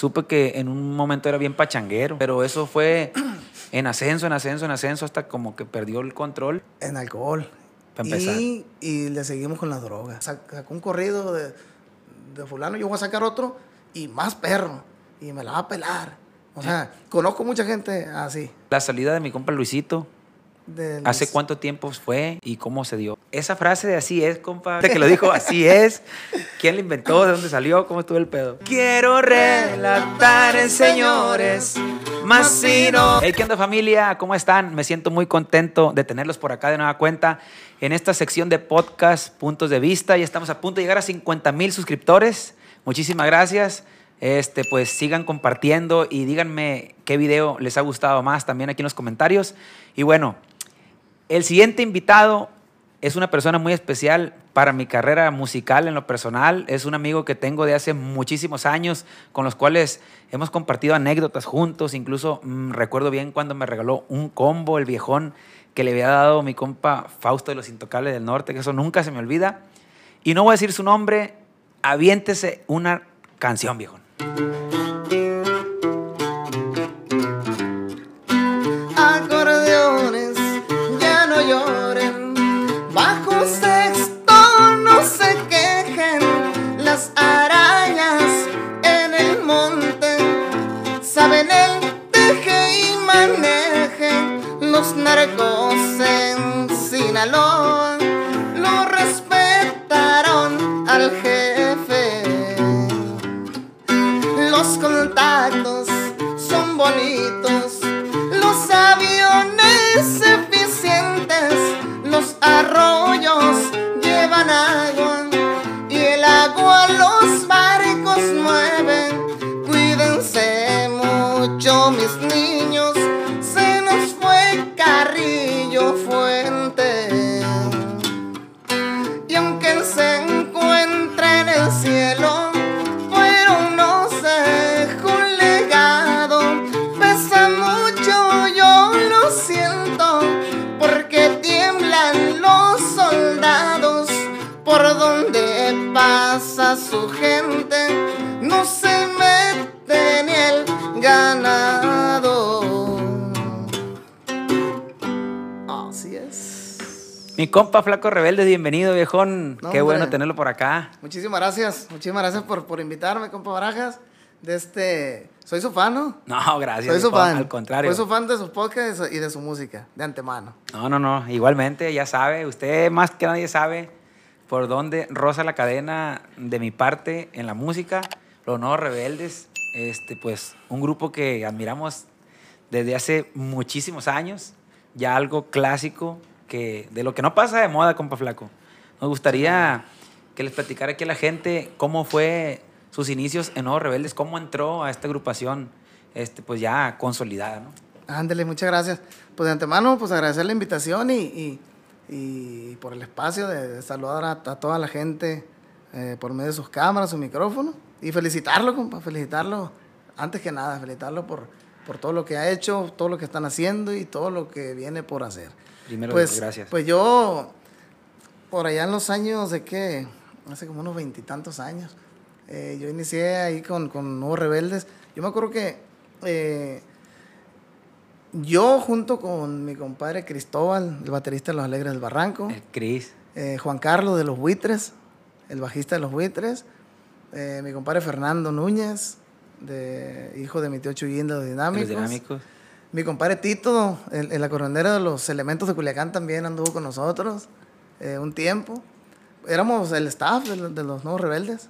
supe que en un momento era bien pachanguero, pero eso fue en ascenso, en ascenso, en ascenso, hasta como que perdió el control. En alcohol. Pa' empezar. Y, y le seguimos con las drogas. Sac- Sacó un corrido de, de fulano, yo voy a sacar otro y más perro. Y me la va a pelar. O sea, conozco mucha gente así. La salida de mi compa Luisito, de ¿hace los- cuánto tiempo fue y cómo se dio? Esa frase de así es, compa, que lo dijo así es. ¿Quién la inventó? ¿De dónde salió? ¿Cómo estuvo el pedo? Quiero relatar, señores, más si no. Hey, ¿qué onda familia? ¿Cómo están? Me siento muy contento de tenerlos por acá de nueva cuenta en esta sección de podcast Puntos de Vista. Ya estamos a punto de llegar a 50 mil suscriptores. Muchísimas gracias. Este, pues sigan compartiendo y díganme qué video les ha gustado más también aquí en los comentarios. Y bueno, el siguiente invitado es una persona muy especial para mi carrera musical en lo personal. Es un amigo que tengo de hace muchísimos años, con los cuales hemos compartido anécdotas juntos. Incluso mm, recuerdo bien cuando me regaló un combo, el viejón, que le había dado mi compa Fausto de los Intocables del Norte, que eso nunca se me olvida. Y no voy a decir su nombre, aviéntese una canción, viejón. Compa Flaco Rebelde, bienvenido, viejón. No, Qué bueno tenerlo por acá. Muchísimas gracias, muchísimas gracias por, por invitarme, compa Barajas. De este, soy su fan, ¿no? No, gracias. Soy su fan. Al contrario. Soy su fan de sus podcasts y de su música, de antemano. No, no, no. Igualmente, ya sabe, usted más que nadie sabe por dónde roza la cadena de mi parte en la música. Los Nuevos Rebeldes, este, pues, un grupo que admiramos desde hace muchísimos años. Ya algo clásico que de lo que no pasa de moda, compa Flaco. Nos gustaría que les platicara aquí a la gente cómo fue sus inicios en Nuevos Rebeldes, cómo entró a esta agrupación, este, pues ya consolidada, ¿no? Ándele, muchas gracias. Pues de antemano, pues agradecer la invitación y, y- y por el espacio de, de saludar a, a toda la gente eh, por medio de sus cámaras, su micrófono. Y felicitarlo, compa, felicitarlo. Antes que nada, felicitarlo por, por todo lo que ha hecho, todo lo que están haciendo y todo lo que viene por hacer. Primero, pues, gracias. Pues yo, por allá en los años de que, hace como unos veintitantos años, eh, yo inicié ahí con, con Nuevos Rebeldes. Yo me acuerdo que eh, yo junto con mi compadre Cristóbal, el baterista de Los Alegres del Barranco, El Cris. eh, Juan Carlos de Los Buitres, el bajista de Los Buitres, mi compadre Fernando Núñez, de, hijo de mi tío Chuyín de Los de Dinámicos. Los dinámicos. Mi compadre Tito, el, el acordeonero de los elementos de Culiacán, también anduvo con nosotros eh, un tiempo. Éramos el staff de, los- de los nuevos rebeldes.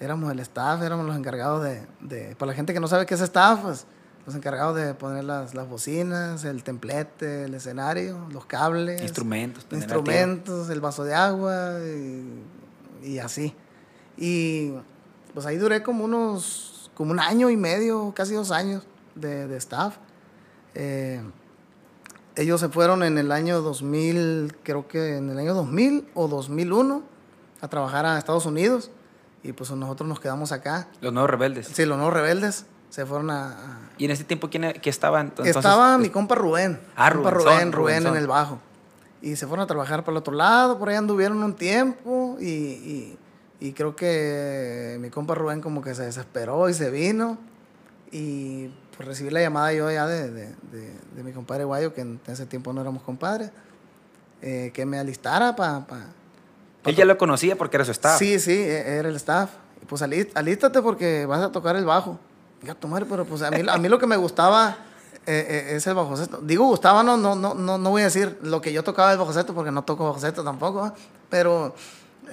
Éramos el staff, éramos los encargados de, de- Para la gente que no sabe qué es staff, pues los encargados de poner las, las bocinas, el templete, el escenario, los cables. Instrumentos. Instrumentos, el vaso de agua y, y así. Y pues ahí duré como unos, como un año y medio, casi dos años de, de staff. Eh, ellos se fueron en el año 2000, creo que en el año 2000 o 2001 a trabajar a Estados Unidos y pues nosotros nos quedamos acá. Los nuevos rebeldes. Sí, los nuevos rebeldes se fueron a... a- Y en ese tiempo, ¿quién, quién estaba entonces? estaba mi compa Rubén. Ah, compa Rubenzón, Rubén, Rubén en el bajo. Y se fueron a trabajar por el otro lado, por ahí anduvieron un tiempo y, y- y creo que mi compa Rubén como que se desesperó y se vino. Y pues recibí la llamada yo ya de, de, de, mi compadre Guayo, que en ese tiempo no éramos compadres, eh, que me alistara para... Pa, Él ya lo conocía porque era su staff. Sí, sí, e, era el staff. Pues alístate porque vas a tocar el bajo. Ya, tomar, pero pues a mí, a mí lo que me gustaba eh, eh, es el bajo sexto. Digo gustaba, no, no, no, no, voy a decir lo que yo tocaba el bajo sexto porque no toco bajo sexto tampoco, pero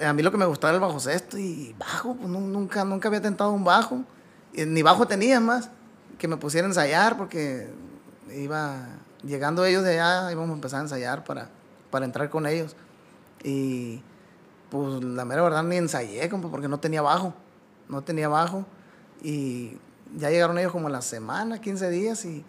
a mí lo que me gustaba era el bajo sexto y bajo, pues nunca, nunca había tentado un bajo. Ni bajo tenía más que me pusiera a ensayar porque iba llegando ellos de allá, íbamos a empezar a ensayar para, para entrar con ellos. Y pues la mera verdad ni ensayé, porque no tenía bajo, no tenía bajo. Y ya llegaron ellos como la semana, 15 días y,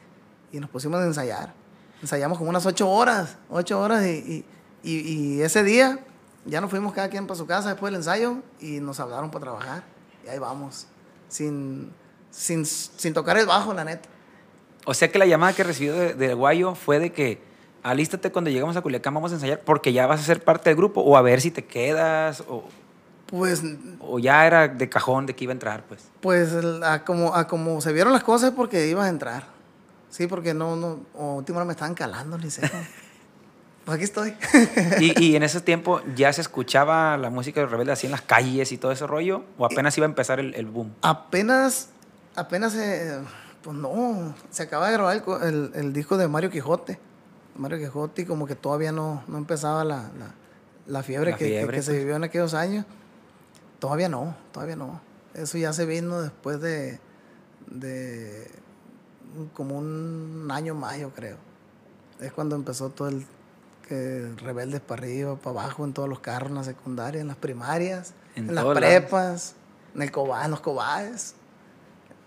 y nos pusimos a ensayar. Ensayamos como unas 8 horas, 8 horas y, y, y, ese día ya nos fuimos cada quien para su casa después del ensayo y nos hablaron para trabajar. Y ahí vamos, sin sin, sin tocar el bajo, la neta. O sea que la llamada que recibió de, de, Guayo fue de que alístate cuando llegamos a Culiacán, vamos a ensayar porque ya vas a ser parte del grupo o a ver si te quedas o... Pues... O ya era de cajón de que iba a entrar, pues. Pues a como, a como se vieron las cosas porque ibas a entrar. Sí, porque no, no, última me estaban calando, ni sé. pues aquí estoy. ¿Y, ¿Y, en ese tiempo ya se escuchaba la música de Rebelde así en las calles y todo ese rollo? ¿O apenas iba a empezar el, el boom? Apenas apenas, se, pues no, se acaba de grabar el, el, disco de Mario Quijote. Mario Quijote y como que todavía no, no empezaba la, la, la fiebre, que, que, se pues. vivió en aquellos años. Todavía no, todavía no. Eso ya se vino después de, de como un año más, yo creo. Es cuando empezó todo el que rebeldes para arriba, para abajo, en todos los carros, en la secundaria, en las primarias, en, las prepas, en el coba, en los cobades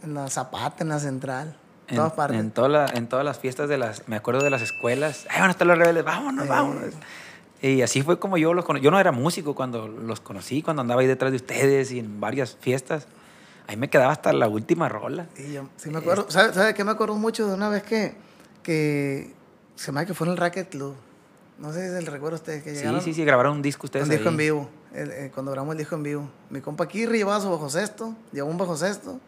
en la Zapata, en la Central. En, todas partes. En, toda en todas las fiestas de las, me acuerdo de las escuelas, ahí van a estar los rebeldes, vámonos, vámonos. Y así fue como yo los conocí. Yo no era músico cuando los conocí, cuando andaba ahí detrás de ustedes y en varias fiestas. Ahí me quedaba hasta la última rola. Y yo, sí me acuerdo. ¿Sabes sabe qué me acuerdo mucho de una vez que, que se me que fue en el Racket Club? No sé si recuerda a ustedes que llegaron. Sí, sí, sí, grabaron un disco ustedes. Un disco en vivo. Eh, cuando grabamos el disco en vivo. Mi compa Kirri llevaba su bajo sexto, llevó un bajo sexto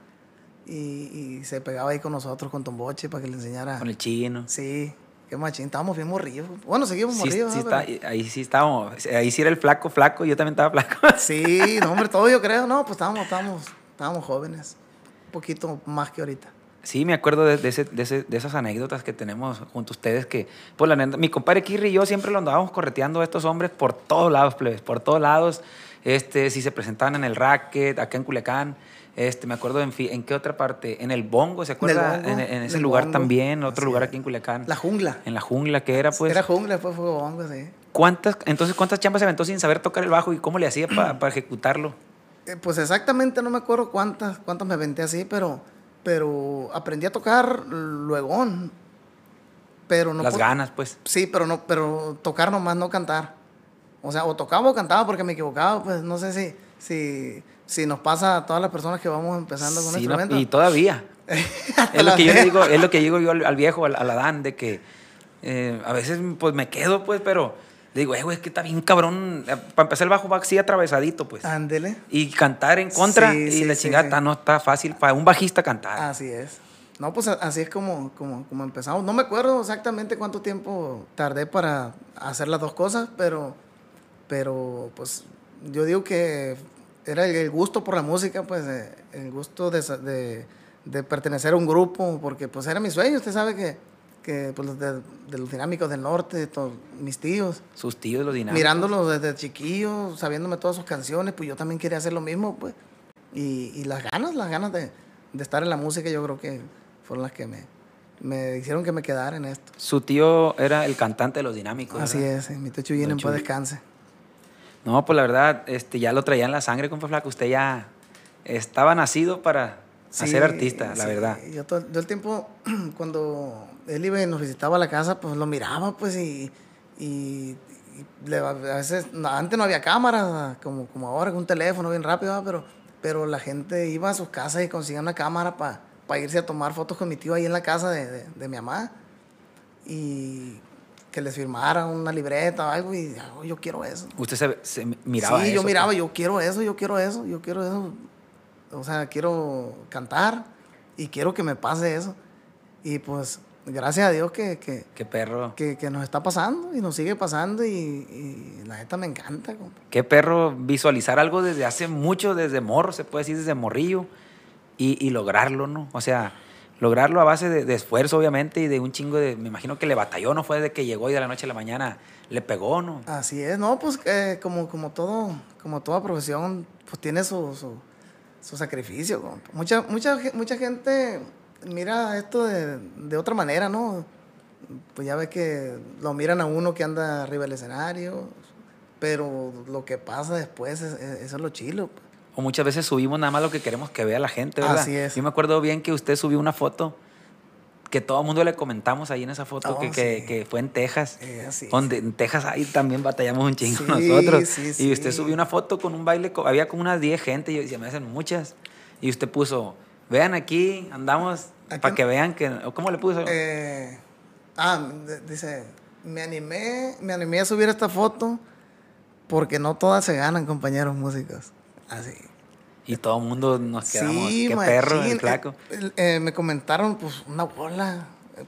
y, y, se pegaba ahí con nosotros, con Tomboche, para que le enseñara. Con el chino. Sí, qué machín. Estábamos bien morridos. Bueno, seguimos sí, morridos. Sí, está, ahí sí estábamos. Ahí sí era el flaco, flaco. Yo también estaba flaco. Sí, no, hombre, todo yo creo. No, pues estábamos, estábamos, estábamos jóvenes. Un poquito más que ahorita. Sí, me acuerdo de, de, ese, de, ese, de, esas anécdotas que tenemos junto a ustedes que, pues la mi compadre Kirri y yo siempre lo andábamos correteando a estos hombres por todos lados, plebes, por todos lados. Este, si se presentaban en el racket, acá en Culiacán, este, me acuerdo en, en qué otra parte, en el Bongo, ¿se acuerda? En, en, ese lugar también, otro lugar aquí en Culiacán. La jungla. En la jungla, que era pues. Era jungla, pues fue Bongo, sí. ¿Cuántas, entonces, ¿cuántas chambas se aventó sin saber tocar el bajo y cómo le hacía para ejecutarlo? Eh, pues exactamente no me acuerdo cuántas, cuántas me aventé así, pero, pero aprendí a tocar luego. Pero no Las ganas, pues. Sí, pero no, pero tocar nomás, no cantar. O sea, o tocaba o cantaba porque me equivocaba, pues no sé si, si si nos pasa a todas las personas que vamos empezando con sí, instrumentos. y todavía. es, lo que yo digo, es lo que digo yo al, viejo, al, Adán, de que eh, a veces pues me quedo, pues, pero digo, eh, güey, es que está bien cabrón. Eh, para empezar el bajo va así atravesadito, pues. Ándele. Y cantar en contra y la chingada no está fácil para un bajista cantar. Así es. No, pues así es como, como, como empezamos. No me acuerdo exactamente cuánto tiempo tardé para hacer las dos cosas, pero, pero pues yo digo que era el, gusto por la música, pues eh, el gusto de, de, pertenecer a un grupo, porque pues era mi sueño, usted sabe que, que pues, de, los dinámicos del norte, todos, mis tíos. Sus tíos, los dinámicos. Mirándolos desde chiquillo, sabiéndome todas sus canciones, pues yo también quería hacer lo mismo, pues. Y, y las ganas, las ganas de, de, estar en la música, yo creo que fueron las que me, me hicieron que me quedara en esto. Su tío era el cantante de los dinámicos. Así es, mi tío Chuyín en paz descanse. No, pues la verdad, este, ya lo traía en la sangre, compa Flaco. Usted ya estaba nacido para ser artista, la verdad. Yo todo, el tiempo, cuando él iba y nos visitaba a la casa, pues lo miraba, pues, y, y, a veces, antes no había cámara, como, como ahora, con un teléfono bien rápido, pero, pero la gente iba a sus casas y conseguía una cámara para irse a tomar fotos con mi tío ahí en la casa de, de, de mi mamá. Y que les firmaran una libreta o algo y oh, yo quiero eso. ¿Usted se, miraba Sí, yo miraba, yo quiero eso, yo quiero eso, yo quiero eso. O sea, quiero cantar y quiero que me pase eso. Y pues, gracias a Dios que, que, Qué perro. que, que nos está pasando y nos sigue pasando y, y la neta me encanta, compa. Qué perro visualizar algo desde hace mucho, desde morro, se puede decir, desde morrillo, y, y lograrlo, ¿no? O sea, lograrlo a base de, esfuerzo, obviamente, y de un chingo de. Me imagino que le batalló, no fue de que llegó y de la noche a la mañana le pegó, ¿no? Así es, no, pues eh, como, como todo, como toda profesión, pues tiene su, su, su sacrificio. Mucha, mucha, mucha gente mira esto de, de otra manera, ¿no? Pues ya ves que lo miran a uno que anda arriba del escenario, pero lo que pasa después, es- es- eso es lo chilo. O muchas veces subimos nada más lo que queremos que vea la gente, ¿verdad? Así es. Yo me acuerdo bien que usted subió una foto que todo el mundo le comentamos ahí en esa foto Oh, que, que- sí. que fue en Texas. Eh, así es. Donde en Texas ahí también batallamos un chingo Sí, nosotros. sí, y usted subió una foto con un baile, había como unas 10 gente, y decía, me hacen muchas. Y usted puso, vean aquí, andamos, para que vean que... ¿o ¿Cómo le puso? Eh, ah, dice, me animé, me animé a subir esta foto porque no todas se ganan, compañeros músicos. Así. y todo el mundo nos quedamos, Sí, qué machín. perro, el flaco. eh, eh, me comentaron, pues, una bola. eh,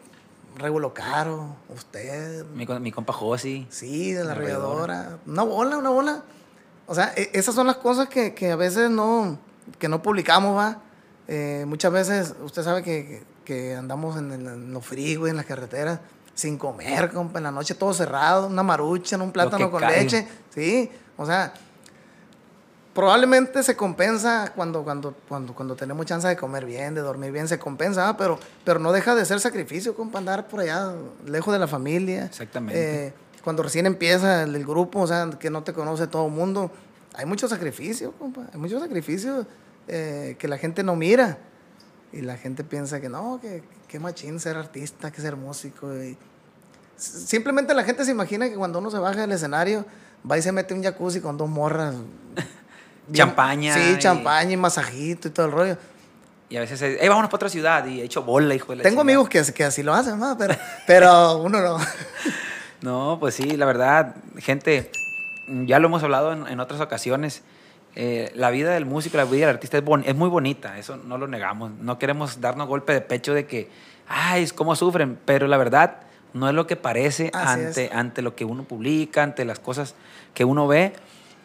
Regulo Caro, usted. Mi, mi compa Josi. Sí, de la La arrolladora. Una bola, una bola. O sea, e- esas son las cosas que, que a veces no, que no publicamos, va. Eh, muchas veces, usted sabe que, que andamos en, el- en los freeways, en las carreteras, sin comer, compa, en la noche todo cerrado, una marucha, un plátano con caiga. leche. Sí, o sea, probablemente se compensa cuando, cuando, cuando, cuando tenemos chance de comer bien, de dormir bien, se compensa, ¿va? pero, pero no deja de ser sacrificio, compa, andar por allá, lejos de la familia. Exactamente. Eh, cuando recién empieza el, el grupo, o sea, que no te conoce todo el mundo, hay mucho sacrificio, compa, hay mucho sacrificio eh, que la gente no mira. Y la gente piensa que no, que, que machín ser artista, que ser músico. y simplemente la gente se imagina que cuando uno se baja del escenario, va y se mete un jacuzzi con dos morras. Champaña Sí, y- champaña y masajito y todo el rollo. Y a veces, hey, vámonos para otra ciudad. Y he hecho bola, hijo de la Tengo chingada. amigos que, que así lo hacen, ¿no? pero, pero uno no. No, pues sí, la verdad, gente, ya lo hemos hablado en, en otras ocasiones. eh, la vida del músico, la vida del artista es, bon- es muy bonita, eso no lo negamos. No queremos darnos golpe de pecho de que, ay, es cómo sufren, pero la verdad no es lo que parece Así ante, es. ante lo que uno publica, ante las cosas que uno ve.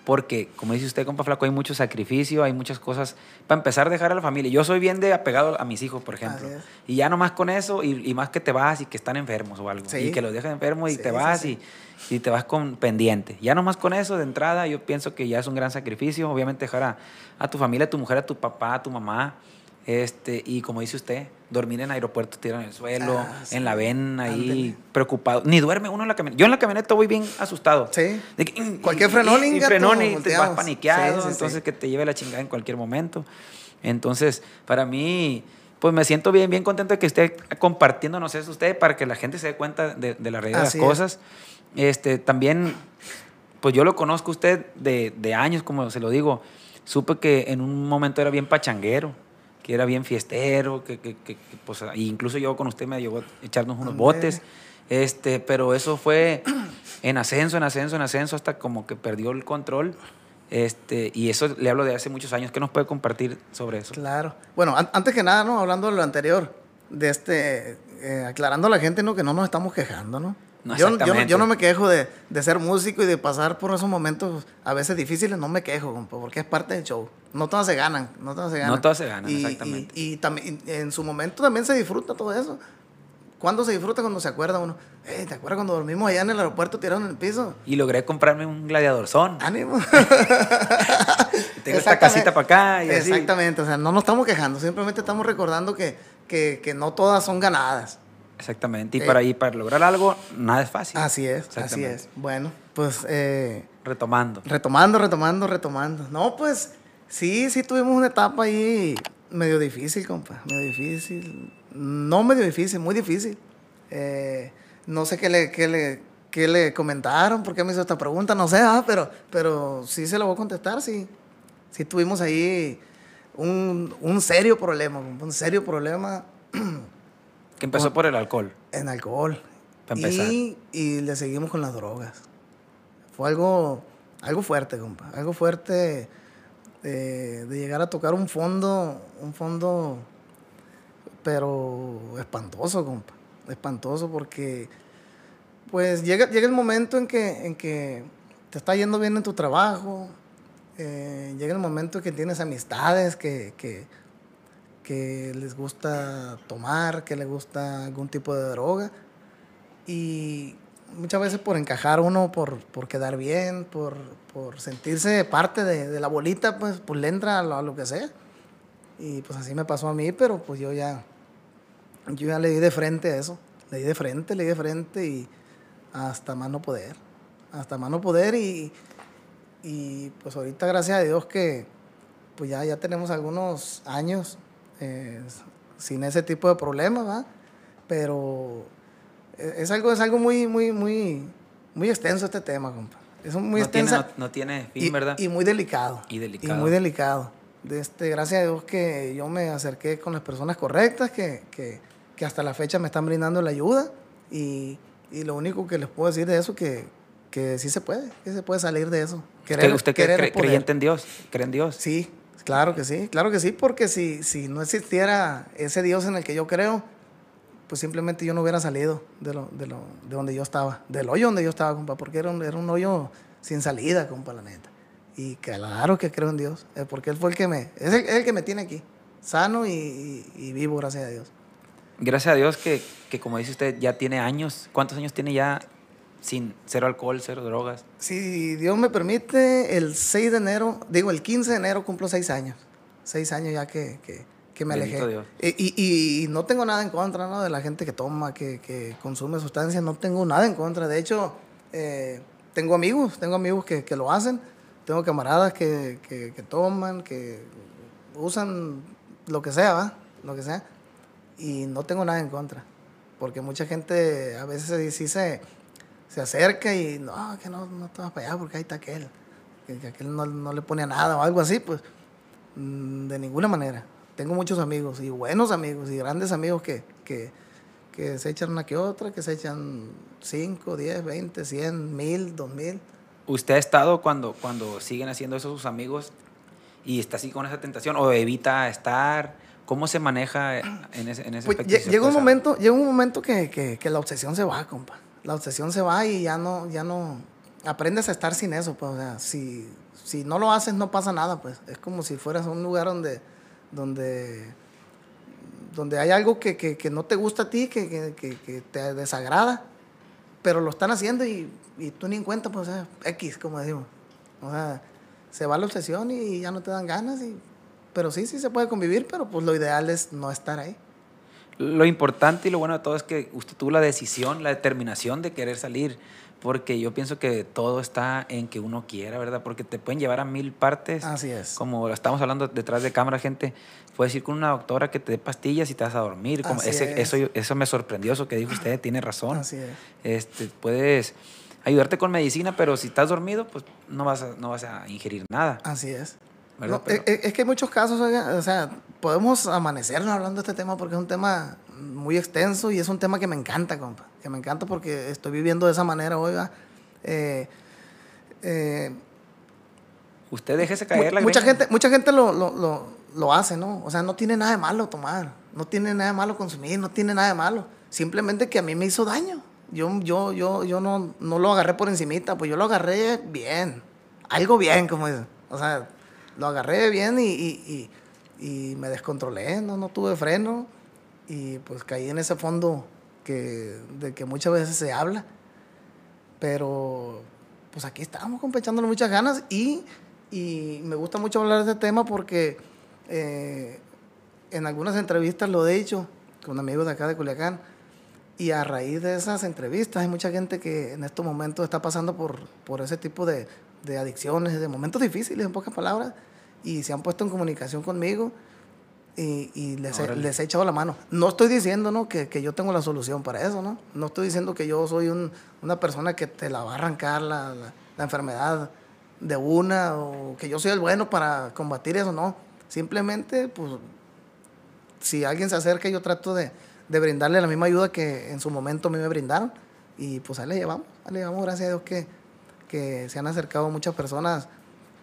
Porque, como dice usted, compa Flaco, hay mucho sacrificio, hay muchas cosas. Para empezar, dejar a la familia. Yo soy bien de apegado a mis hijos, por ejemplo. Y ya nomás con eso, y, y más que te vas y que están enfermos o algo. Sí. Y que los dejas enfermos y Sí, te vas sí. y y te vas con pendiente. Ya nomás con eso de entrada, yo pienso que ya es un gran sacrificio. Obviamente dejar a, a tu familia, a tu mujer, a tu papá, a tu mamá. Este, y como dice usted, dormir en aeropuerto, tirar en el suelo, Ah, sí. en la ven ahí, preocupado. Ni duerme uno en la camioneta. Yo en la camioneta voy bien asustado. Sí. De que, mm, Cualquier frenón, y, y frenón y te vas paniqueado. Sí, sí, sí. entonces que te lleve la chingada en cualquier momento. Entonces, para mí, pues me siento bien, bien contento de que esté compartiéndonos eso usted para que la gente se dé cuenta de, de la realidad de las Así es. cosas. Este, también, pues yo lo conozco a usted de, de años, como se lo digo. Supe que en un momento era bien pachanguero, que era bien fiestero, que, que, que- que, pues, e incluso yo con usted me llevó a echarnos unos Hombre. botes. Este, pero eso fue en ascenso, en ascenso, en ascenso, hasta como que perdió el control. Este, y eso le hablo de hace muchos años. ¿Qué nos puede compartir sobre eso? Claro. Bueno, an- antes que nada, ¿no? Hablando de lo anterior, de este, eh, aclarando a la gente, ¿no? Que no nos estamos quejando, ¿no? No, yo, yo, no, yo no me quejo de, de ser músico y de pasar por esos momentos a veces difíciles, no me quejo, compa, porque es parte del show. No todas se ganan, no todas se ganan. No todas se ganan, Y- exactamente. Y, y también en su momento también se disfruta todo eso. ¿Cuándo se disfruta? Cuando se acuerda uno. Eh, ¿Te acuerdas cuando dormimos allá en el aeropuerto tirado en el piso? Y logré comprarme un gladiador son. Ánimo. Tengo esta casita para acá y así. Exactamente, o sea, no nos estamos quejando, simplemente estamos recordando que, que, que no todas son ganadas. Exactamente. Y Eh. para, y para lograr algo, nada es fácil. Así es, así es. Bueno, pues eh, Retomando. retomando, retomando, retomando. No, pues sí, sí tuvimos una etapa ahí medio difícil, compa, medio difícil. No medio difícil, muy difícil. Eh, no sé qué le, qué le, qué le comentaron, por qué me hizo esta pregunta, no sé, ah, pero, pero sí se lo voy a contestar, sí. Sí tuvimos ahí un, un serio problema, un serio problema Que empezó por el alcohol. en alcohol. Pa' empezar. Y, y le seguimos con las drogas. Fue algo, algo fuerte, compa. Algo fuerte eh, de llegar a tocar un fondo, un fondo pero espantoso, compa. Espantoso porque pues llega, llega el momento en que, en que te está yendo bien en tu trabajo, eh, llega el momento en que tienes amistades que, que, que, les gusta tomar, que les gusta algún tipo de droga. Y muchas veces por encajar uno, por, por quedar bien, por, por sentirse parte de, la bolita, pues, pues le entra a lo, lo, que sea. Y pues así me pasó a mí, pero pues yo ya, yo ya le di de frente a eso. Le di de frente, le di de frente y hasta más no poder. Hasta más no poder y, y pues ahorita gracias a Dios que pues ya, ya tenemos algunos años eh, sin ese tipo de problemas, ¿va? Pero es algo, es algo muy, muy, muy, muy extenso este tema, compa. Es muy no extenso. Tiene, no, no, tiene fin, y, ¿verdad? Y muy delicado. Y delicado. Y muy delicado. De este, gracias a Dios que yo me acerqué con las personas correctas, que, que, que hasta la fecha me están brindando la ayuda. Y, y lo único que les puedo decir de eso que que sí se puede, que se puede salir de eso. Querer, ¿Usted, usted cree, en Dios? ¿Cree en Dios? Sí, claro que sí, claro que sí, porque si, si no existiera ese Dios en el que yo creo, pues simplemente yo no hubiera salido de, lo, de, lo, de donde yo estaba, del hoyo donde yo estaba, compa, porque era un, era un hoyo sin salida, compa, la neta. Y claro que creo en Dios, porque Él fue el que me, es el, que me tiene aquí, sano y, y, y, vivo, gracias a Dios. Gracias a Dios que, que, como dice usted, ya tiene años. ¿Cuántos años tiene ya sin cero alcohol, cero drogas? Si Dios me permite, el 6 de enero, digo, el 15 de enero cumplo seis años. Seis años ya que, que, que me Bendito alejé. Y, y, y, no tengo nada en contra ¿no? de la gente que toma, que, que consume sustancias, no tengo nada en contra. De hecho, eh, tengo amigos, tengo amigos que, que, lo hacen, tengo camaradas que, que, que toman, que usan lo que sea, ¿va? Lo que sea. Y no tengo nada en contra. Porque mucha gente a veces sí se se acerca y no, que no, no te vas para allá porque ahí está aquel. Que, que aquel no, no, le pone a nada o algo así, pues de ninguna manera. Tengo muchos amigos y buenos amigos y grandes amigos que, que, que se echan una que otra, que se echan 5, 10, 20, 100, 1000, 2000. ¿Usted ha estado cuando, cuando siguen haciendo eso sus amigos y está así con esa tentación o evita estar? ¿Cómo se maneja en ese, en ese pues aspecto? Llega un, momento, llega un momento que, que, que la obsesión se va, compa la obsesión se va y ya no, ya no, aprendes a estar sin eso, pues, o sea, si, si no lo haces no pasa nada, pues, es como si fueras a un lugar donde, donde, donde hay algo que, que, que no te gusta a ti, que, que, te desagrada, pero lo están haciendo y, y tú ni en cuenta, pues, o sea, X, como decimos, o sea, se va la obsesión y ya no te dan ganas, y, pero sí, sí se puede convivir, pero pues lo ideal es no estar ahí lo importante y lo bueno de todo es que usted tuvo la decisión, la determinación de querer salir, porque yo pienso que todo está en que uno quiera, ¿verdad? Porque te pueden llevar a mil partes. Así es. Como estamos hablando detrás de cámara, gente, puedes ir con una doctora que te dé pastillas y te vas a dormir. Como Así ese, es. eso, eso me sorprendió, eso que dijo usted, tiene razón. Así es. Este, puedes ayudarte con medicina, pero si estás dormido, pues no vas a, no vas a ingerir nada. Así es. No, Pero- es, es que hay muchos casos, oiga, o sea, podemos amanecernos hablando de este tema porque es un tema muy extenso y es un tema que me encanta, compa. Que me encanta porque estoy viviendo de esa manera, oiga. Eh, eh, usted déjese caer la mucha gente, mucha gente lo, lo, lo, lo hace, ¿no? O sea, no tiene nada de malo tomar, no tiene nada de malo consumir, no tiene nada de malo. Simplemente que a mí me hizo daño. Yo, yo, yo, yo no, no lo agarré por encimita, pues yo lo agarré bien. Algo bien, como dicen. O sea, lo agarré bien y, y, y, me descontrolé, no, no tuve freno. Y pues caí en ese fondo que, de que muchas veces se habla. Pero pues aquí estamos, compa, echándole muchas ganas y, y me gusta mucho hablar de este tema porque eh, en algunas entrevistas lo he dicho con amigos de acá de Culiacán y a raíz de esas entrevistas hay mucha gente que en estos momentos está pasando por, por ese tipo de, de adicciones, de momentos difíciles, en pocas palabras, y se han puesto en comunicación conmigo y, y les, he, les he echado la mano. No estoy diciendo ¿no? que, que yo tengo la solución para eso, ¿no? No estoy diciendo que yo soy un- una persona que te la va a arrancar la, la- la enfermedad de una o que yo soy el bueno para combatir eso, no. Simplemente, pues, si alguien se acerca, yo trato de, de brindarle la misma ayuda que en su momento a mí me brindaron. Y pues ahí le llevamos, ahí le llevamos, gracias a Dios que, que se han acercado muchas personas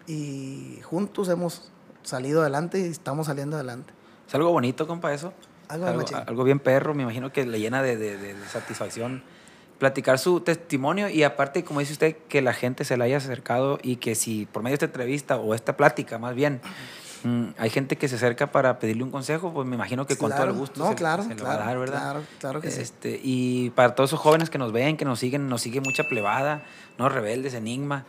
y juntos hemos salido adelante y estamos saliendo adelante. Es algo bonito, compa, eso. Algo algo, algo bien perro, me imagino que le llena de, de- de- satisfacción platicar su testimonio y aparte, como dice usted, que la gente se le haya acercado y que si por medio de esta entrevista o esta plática más bien, mm, hay gente que se acerca para pedirle un consejo, pues me imagino que con todo el gusto No, se, claro, se le claro, va a dar, ¿verdad? claro, claro que sí. Este, Y para todos esos jóvenes que nos ven, que nos siguen, nos sigue mucha plebada, ¿no? Rebeldes, Enigma.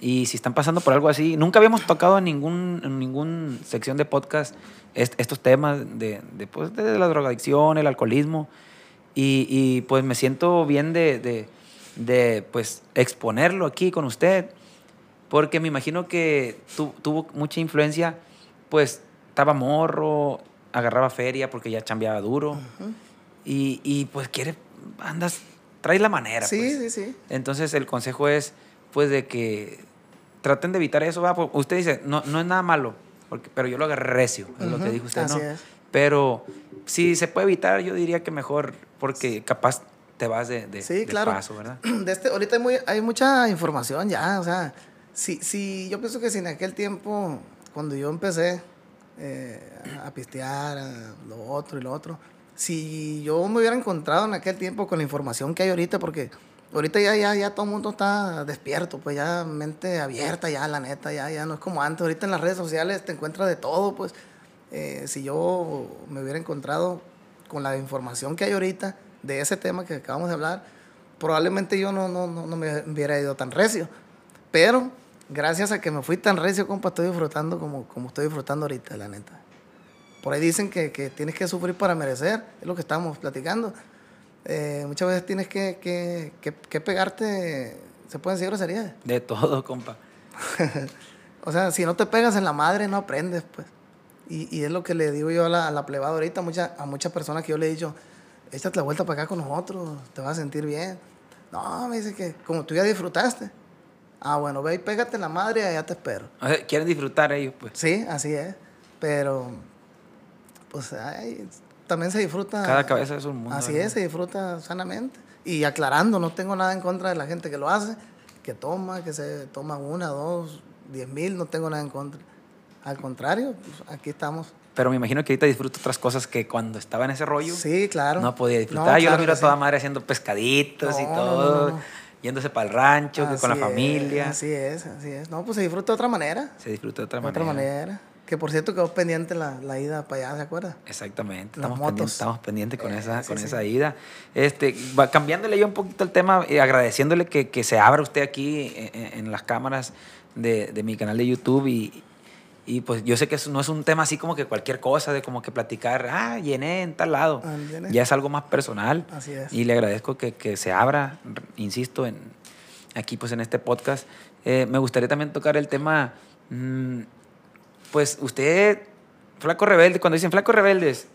Y si están pasando por algo así, nunca habíamos tocado en ningún, en ningún sección de podcast est- estos temas de, de, pues, de la drogadicción, el alcoholismo. Y, y, pues me siento bien de, de, de, pues exponerlo aquí con usted, porque me imagino que tu- tuvo mucha influencia, pues estaba morro, agarraba feria porque ya chambeaba duro. Ujú. Y, y, pues quiere, andas, traes la manera. Sí, pues. sí, sí. Entonces el consejo es, pues, de que traten de evitar eso. ¿va? Porque Usted dice, no, no es nada malo, porque, pero yo lo agarré recio, es lo que dijo usted, así ¿no? es. Pero si se puede evitar, yo diría que mejor, porque capaz te vas de, de, Sí, de claro. paso, ¿verdad? De este, ahorita hay, muy- hay mucha información ya, o sea, si, si, yo pienso que si en aquel tiempo, cuando yo empecé eh, a pistear, a lo otro y lo otro, si yo me hubiera encontrado en aquel tiempo con la información que hay ahorita, porque ahorita ya, ya, ya todo el mundo está despierto, pues ya mente abierta, ya la neta, ya, ya no es como antes, ahorita en las redes sociales te encuentras de todo, pues eh, si yo me hubiera encontrado con la información que hay ahorita de ese tema que acabamos de hablar, probablemente yo no, no, no, no me hubiera ido tan recio. Pero gracias a que me fui tan recio, compa, estoy disfrutando como, como estoy disfrutando ahorita, la neta. Por ahí dicen que, que tienes que sufrir para merecer, es lo que estamos platicando. Eh, muchas veces tienes que, que, que, que pegarte, ¿se pueden decir groserías? De todo, compa. O sea, si no te pegas en la madre, no aprendes, pues. Y, y es lo que le digo yo a la, a la plebada ahorita, a, mucha- a muchas personas que yo le he dicho, échate la vuelta para acá con nosotros, te vas a sentir bien. No, me dice que como tú ya disfrutaste. Ah, bueno, ve y pégate en la madre y allá te espero. O sea, quieren disfrutar ellos, pues. Sí, así es. Pero, pues, ay, también se disfruta. Cada cabeza es un mundo. Así ¿verdad? es, se disfruta sanamente. Y aclarando, no tengo nada en contra de la gente que lo hace, que toma, que se toma una, dos, diez mil, no tengo nada en contra. Al contrario, pues, aquí estamos. Pero me imagino que ahorita disfruto otras cosas que cuando estaba en ese rollo Sí, claro. no podía disfrutar. No, Yo lo claro miro a toda sí. madre haciendo pescaditos y No, no, todo, no, yéndose para el rancho, que con la Así es, familia. así es, así es. No, pues se disfruta de otra manera. Se disfruta de otra De manera. otra manera. Que por cierto quedó pendiente la, la ida para allá, ¿se acuerda? Exactamente, Las estamos motos. pendientes, estamos pendientes con, Eh, esa, sí, con sí. esa ida. Este, cambiándole yo un poquito el tema, y agradeciéndole que, que se abra usted aquí en, en las cámaras de, de mi canal de YouTube y, y pues yo sé que eso no es un tema así como que cualquier cosa, de como que platicar, ah, llené en tal lado. Ah. Ya es algo más personal. Así es. Y le agradezco que, que se abra, insisto, en, aquí pues en este podcast. Eh, me gustaría también tocar el tema, mm, pues usted, Flaco Rebelde, cuando dicen Flaco Rebeldes,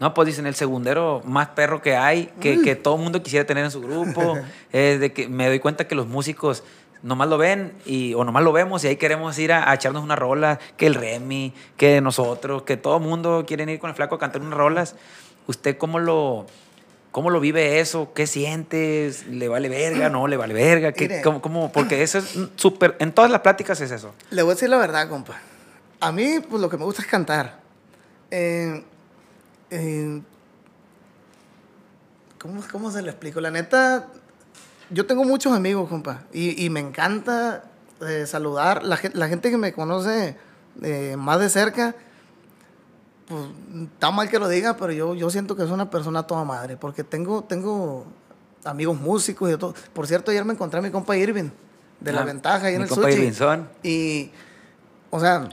no, pues dicen el segundero más perro que hay, que, que todo el mundo quisiera tener en su grupo. es de que me doy cuenta que los músicos nomás lo ven y, o nomás lo vemos y ahí queremos ir a, a echarnos una rola, que el Remy, que nosotros, que todo el mundo quiere ir con el flaco a cantar unas rolas. ¿Usted cómo lo, cómo lo vive eso? ¿Qué sientes? ¿Le vale verga? ¿No le vale verga? ¿Qué- Mire. cómo, cómo? Porque eso es súper, en todas las pláticas es eso. Le voy a decir la verdad, compa. A mí, pues lo que me gusta es cantar. Eh, eh, ¿cómo, ¿Cómo se le explico? La neta, yo tengo muchos amigos, compa. Y, y me encanta eh, saludar. La, la gente que me conoce eh, más de cerca, pues está mal que lo diga, pero yo, yo siento que es una persona toda madre. Porque tengo, tengo amigos músicos y todo. Por cierto, ayer me encontré a mi compa Irving, de la Ah, ventaja, ahí en mi el compa sushi. Y, o sea,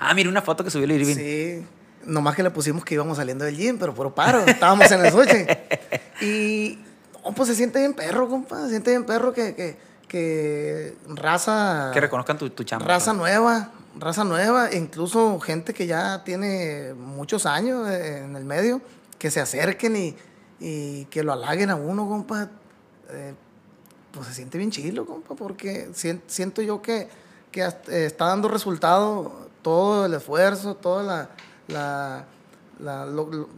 Ah, mira una foto que subió el Irving. sí, nomás que le pusimos que íbamos saliendo del gym, pero por paro, estábamos en el sushi. Y, no, pues se siente bien perro, compa, se siente bien perro que, que, que raza... Que reconozcan tu, tu chamba. Raza nueva, raza nueva, incluso gente que ya tiene muchos años eh, en el medio, que se acerquen y, y que lo halaguen a uno, compa. Eh, pues se siente bien chilo, compa, porque sien- siento yo que, que eh, está dando resultado todo el esfuerzo, toda la, la, la, lo-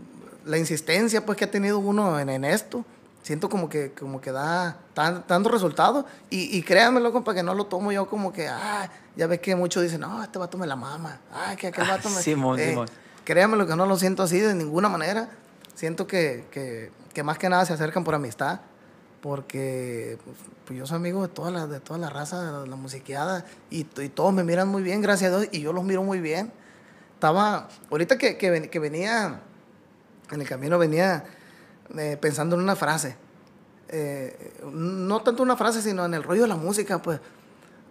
la insistencia pues, que ha tenido uno en, en esto. Siento como que, como que da, está dando resultados. Y, y créanmelo, compa, que no lo tomo yo como que, ah, ya ves que muchos dicen, no, este vato me la mama. Ah, que aquel Ah, vato me... Simón, Eh, Simón. créanme lo que no lo siento así de ninguna manera. Siento que, que, que más que nada se acercan por amistad, porque pues, yo soy amigo de toda la, de toda la raza, de la, musiqueada, y, todos me miran muy bien, gracias a Dios, y yo los miro muy bien. Estaba, ahorita que, que, que venía, en el camino venía eh, pensando en una frase. Eh, no tanto una frase, sino en el rollo de la música, pues.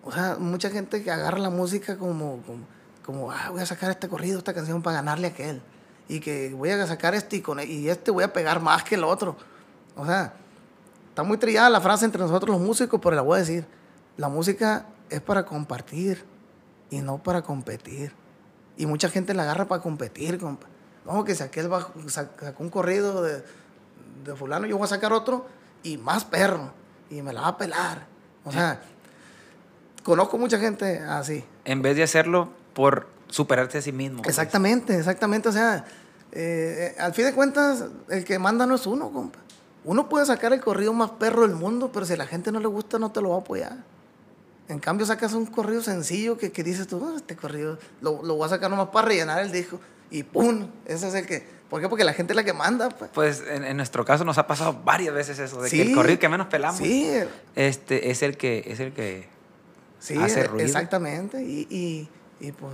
O sea, mucha gente que agarra la música como, como, como ah, voy a sacar este corrido, esta canción para ganarle a aquel. Y que voy a sacar este y, y este voy a pegar más que el otro. O sea, está muy trillada la frase entre nosotros los músicos, pero la voy a decir. La música es para compartir y no para competir. Y mucha gente la agarra para competir, compa. No, que si aquel sacó un corrido de, de fulano, yo voy a sacar otro y más perro. Y me la va a pelar. O sea, conozco mucha gente así. En vez de hacerlo por superarte a sí mismo. Pues. Exactamente, exactamente. O sea, eh, al fin de cuentas, el que manda no es uno, compa. Uno puede sacar el corrido más perro del mundo, pero si a la gente no le gusta, no te lo va a apoyar. En cambio, sacas un corrido sencillo que, que dices tú, ah, este corrido lo, lo voy a sacar nomás para rellenar el disco. Y ¡pum! Ese es el que ¿Por qué? Porque la gente es la que manda. Pues, pues en, nuestro caso nos ha pasado varias veces eso, de que el corrido que menos pelamos este, es el que, es el que sí, hace ruido. Exactamente. Y, y, y pues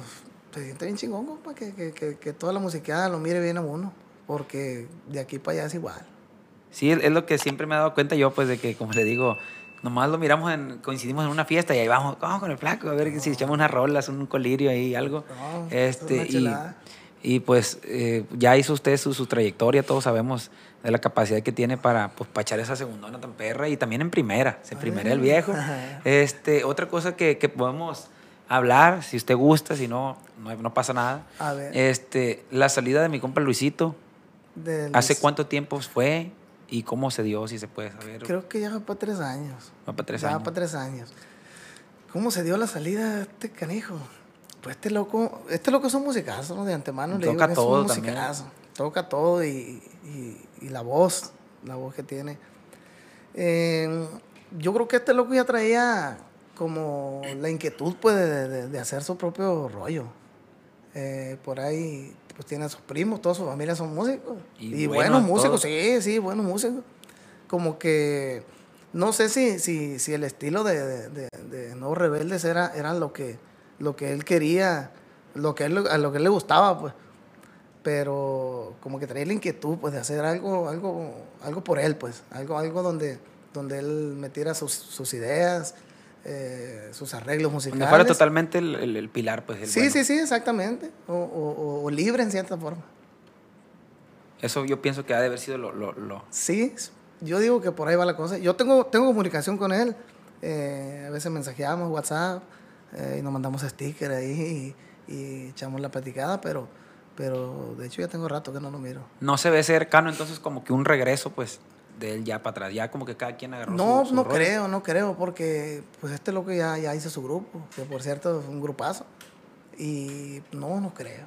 se siente bien chingón, compa, que, que, que, toda la musiqueada lo mire bien a uno. Porque de aquí para allá es igual. Sí, es lo que siempre me he dado cuenta yo, pues, de que, como le digo, nomás lo miramos, en, coincidimos en una fiesta y ahí vamos, vamos con el flaco, a ver si echamos unas rolas, un colirio ahí, algo. este, y, y pues eh, ya hizo usted su, su, trayectoria, todos sabemos de la capacidad que tiene para, pues, para echar esa segunda tan perra y también en primera, en primera el viejo. Este, otra cosa que, que, podemos hablar, si usted gusta, si no, no, pasa nada. A ver. Este, la salida de mi compa Luisito, ¿hace cuánto tiempo fue y cómo se dio, si se puede saber? Creo que ya va para tres años. Va para tres ya años. Va para tres años. ¿Cómo se dio la salida de este canijo? Pues este loco, este loco es un musicazo, ¿no? De antemano le Toca todo también. Toca todo y, y, la voz, la voz que tiene. Eh, yo creo que este loco ya traía como la inquietud, pues, de, de, hacer su propio rollo. Eh, por ahí, pues, tiene a sus primos, toda su familia son músicos. Y, buenos músicos, sí, sí, buenos músicos. Como que, no sé si, si, si el estilo de, de, de No Rebeldes era, era lo que lo que él quería, lo que él, a lo que él le gustaba, pues. Pero como que traía la inquietud, pues, de hacer algo, algo, algo por él, pues. Algo, algo donde, donde él metiera sus, sus ideas, eh, sus arreglos musicales. Donde fuera totalmente el, el, pilar, pues. sí, sí, sí, exactamente. O, o, o, libre en cierta forma. Eso yo pienso que ha de haber sido lo, lo, lo... Sí, yo digo que por ahí va la cosa. Yo tengo, tengo comunicación con él. Eh, a veces mensajeamos, WhatsApp. Eh, y nos mandamos stickers ahí y, echamos la platicada, pero, pero de hecho ya tengo rato que no lo miro. No se ve cercano entonces como que un regreso pues de él ya para atrás, ya como que cada quien agarró No, su, no creo, no creo, porque pues este loco ya, ya hizo su grupo, que por cierto es un grupazo, y no, no creo.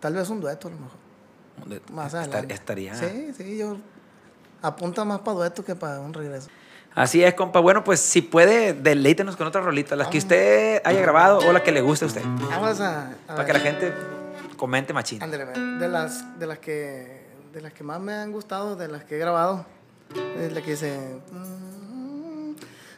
Tal vez un dueto a lo mejor. más adelante. Estaría. Sí, sí, yo apunta más para dueto que para un regreso. Así es, compa. Bueno, pues si puede, deleítenos con otra rolita, las que usted haya grabado o la que le guste a usted. Vamos a. Para que la gente comente machín. de las, de las que de las que más me han gustado, de las que he grabado, es la que dice. Mm,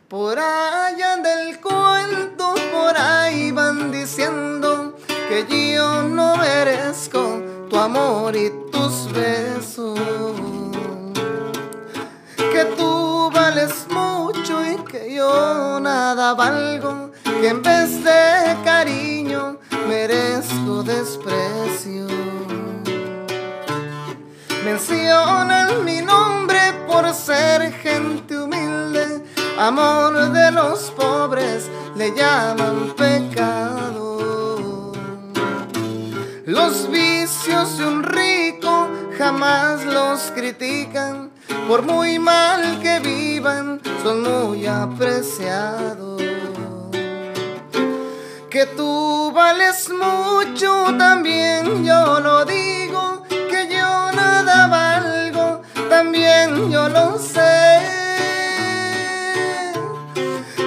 por allá del cuento, por ahí van diciendo que yo no merezco tu amor y tus besos. Que tú vales mucho y que yo nada valgo, que en vez de cariño merezco desprecio. Mencionan mi nombre por ser gente humilde, amor de los pobres le llaman pecado. Los vicios de un rico jamás los critican por muy mal que vivan, son muy apreciados. Que tú vales mucho, también yo lo digo, yo lo sé.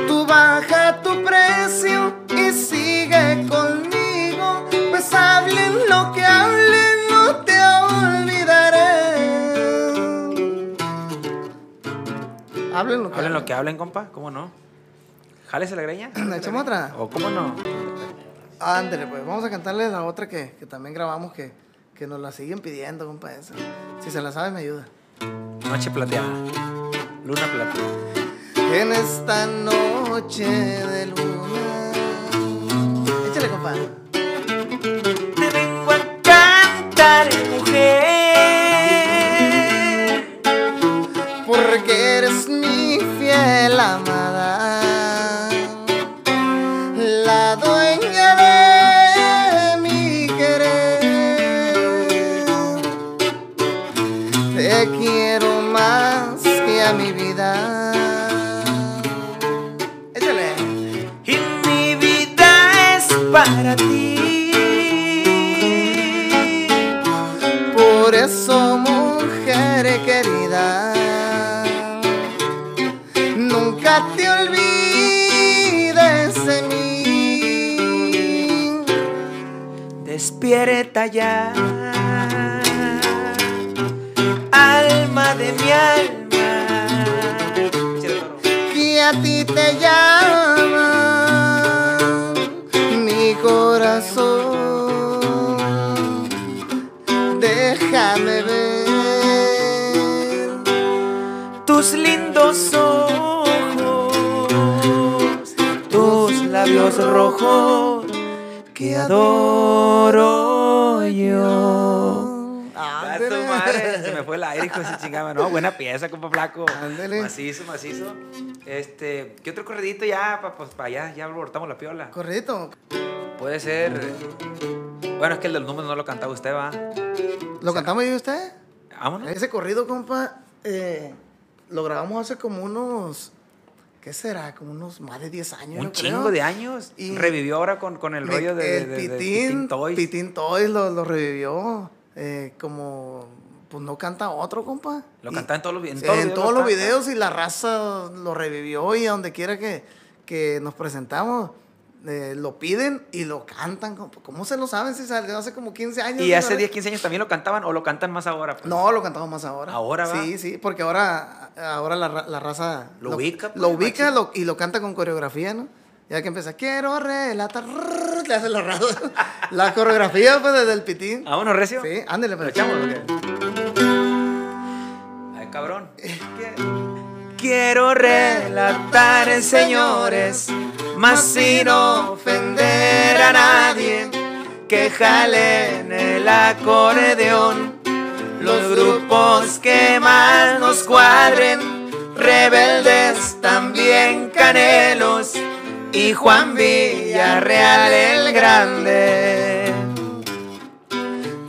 Tú baja tu precio y sigue conmigo, pues hablen lo que hablen, no te olvidaré. Hablen lo que hablen. Lo compa, ¿cómo no? ¿Jálese la greña? ¿Le echamos otra? ¿O cómo no? Ándale, pues vamos a cantarle la otra que, que también grabamos que, que nos la siguen pidiendo, compa. Si se la sabe, me ayuda. Noche plateada. Luna plateada. En esta noche de luna. Échale, compa. Te vengo a cantar, mujer. Porque eres mi fiel amada. Despierta ya, alma de mi alma. Que a ti te llama mi corazón. Déjame ver Tus lindos ojos, tus labios rojos que adoro yo. A tu madre, se me fue el aire, hijo de su chingada. No, buena pieza, compa flaco. Ándele. Macizo, macizo. Este, ¿qué otro corredito ya? Pa, pues para allá, ya abortamos la piola. Correcto. Puede ser. Bueno, es que el del número no lo cantaba usted, va. ¿Lo cantamos yo y usted? Vámonos. Ese corrido, compa, eh, lo grabamos hace como unos. ¿Qué será? Como unos más de 10 años. Un yo chingo creo. de años. Y Revivió ahora con, con el rollo de, el de- de- de Pitín, Toys. Pitín Toys lo, lo revivió. eh, como. Pues no canta otro, compa. Lo Y- cantaba en todos los en en todos los videos todos lo los canta. videos y la raza lo revivió y a donde quiera que, que nos presentamos. Eh, lo piden y lo cantan. ¿Cómo se lo saben si salió hace como 15 años? ¿Y hace vez? 10, 15 años también lo cantaban o lo cantan más ahora? pues? No, lo cantamos más ahora. ¿Ahora va? Sí, sí, porque ahora, ahora la, la raza... Lo ubica, pues, Lo ubica lo- y lo canta con coreografía, ¿no? Ya que empieza, quiero relatar... Le hace la raza. la coreografía, pues, desde el pitín. ¿Vámonos, Recio? Sí, ándale, ¿Lo pero echamos qué? Ay, cabrón. Quiero relatar, señores, más sin ofender a nadie, que jalen el acordeón. Los grupos que más nos cuadren, rebeldes también canelos, y Juan Villarreal el Grande.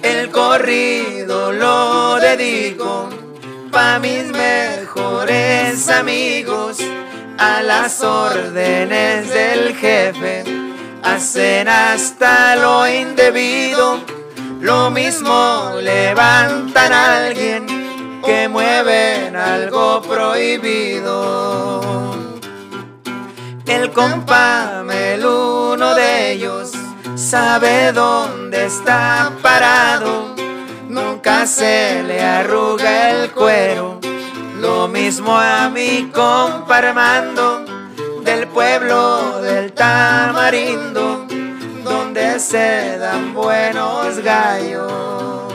El corrido lo dedico pa' mis mejores amigos, a las órdenes del jefe, hacen hasta lo indebido, lo mismo levantan a alguien que mueven algo prohibido. El compa Mel, uno de ellos, sabe dónde está parado. Nunca se le arruga el cuero. Lo mismo a mi compa Armando, del pueblo del Tamarindo, donde se dan buenos gallos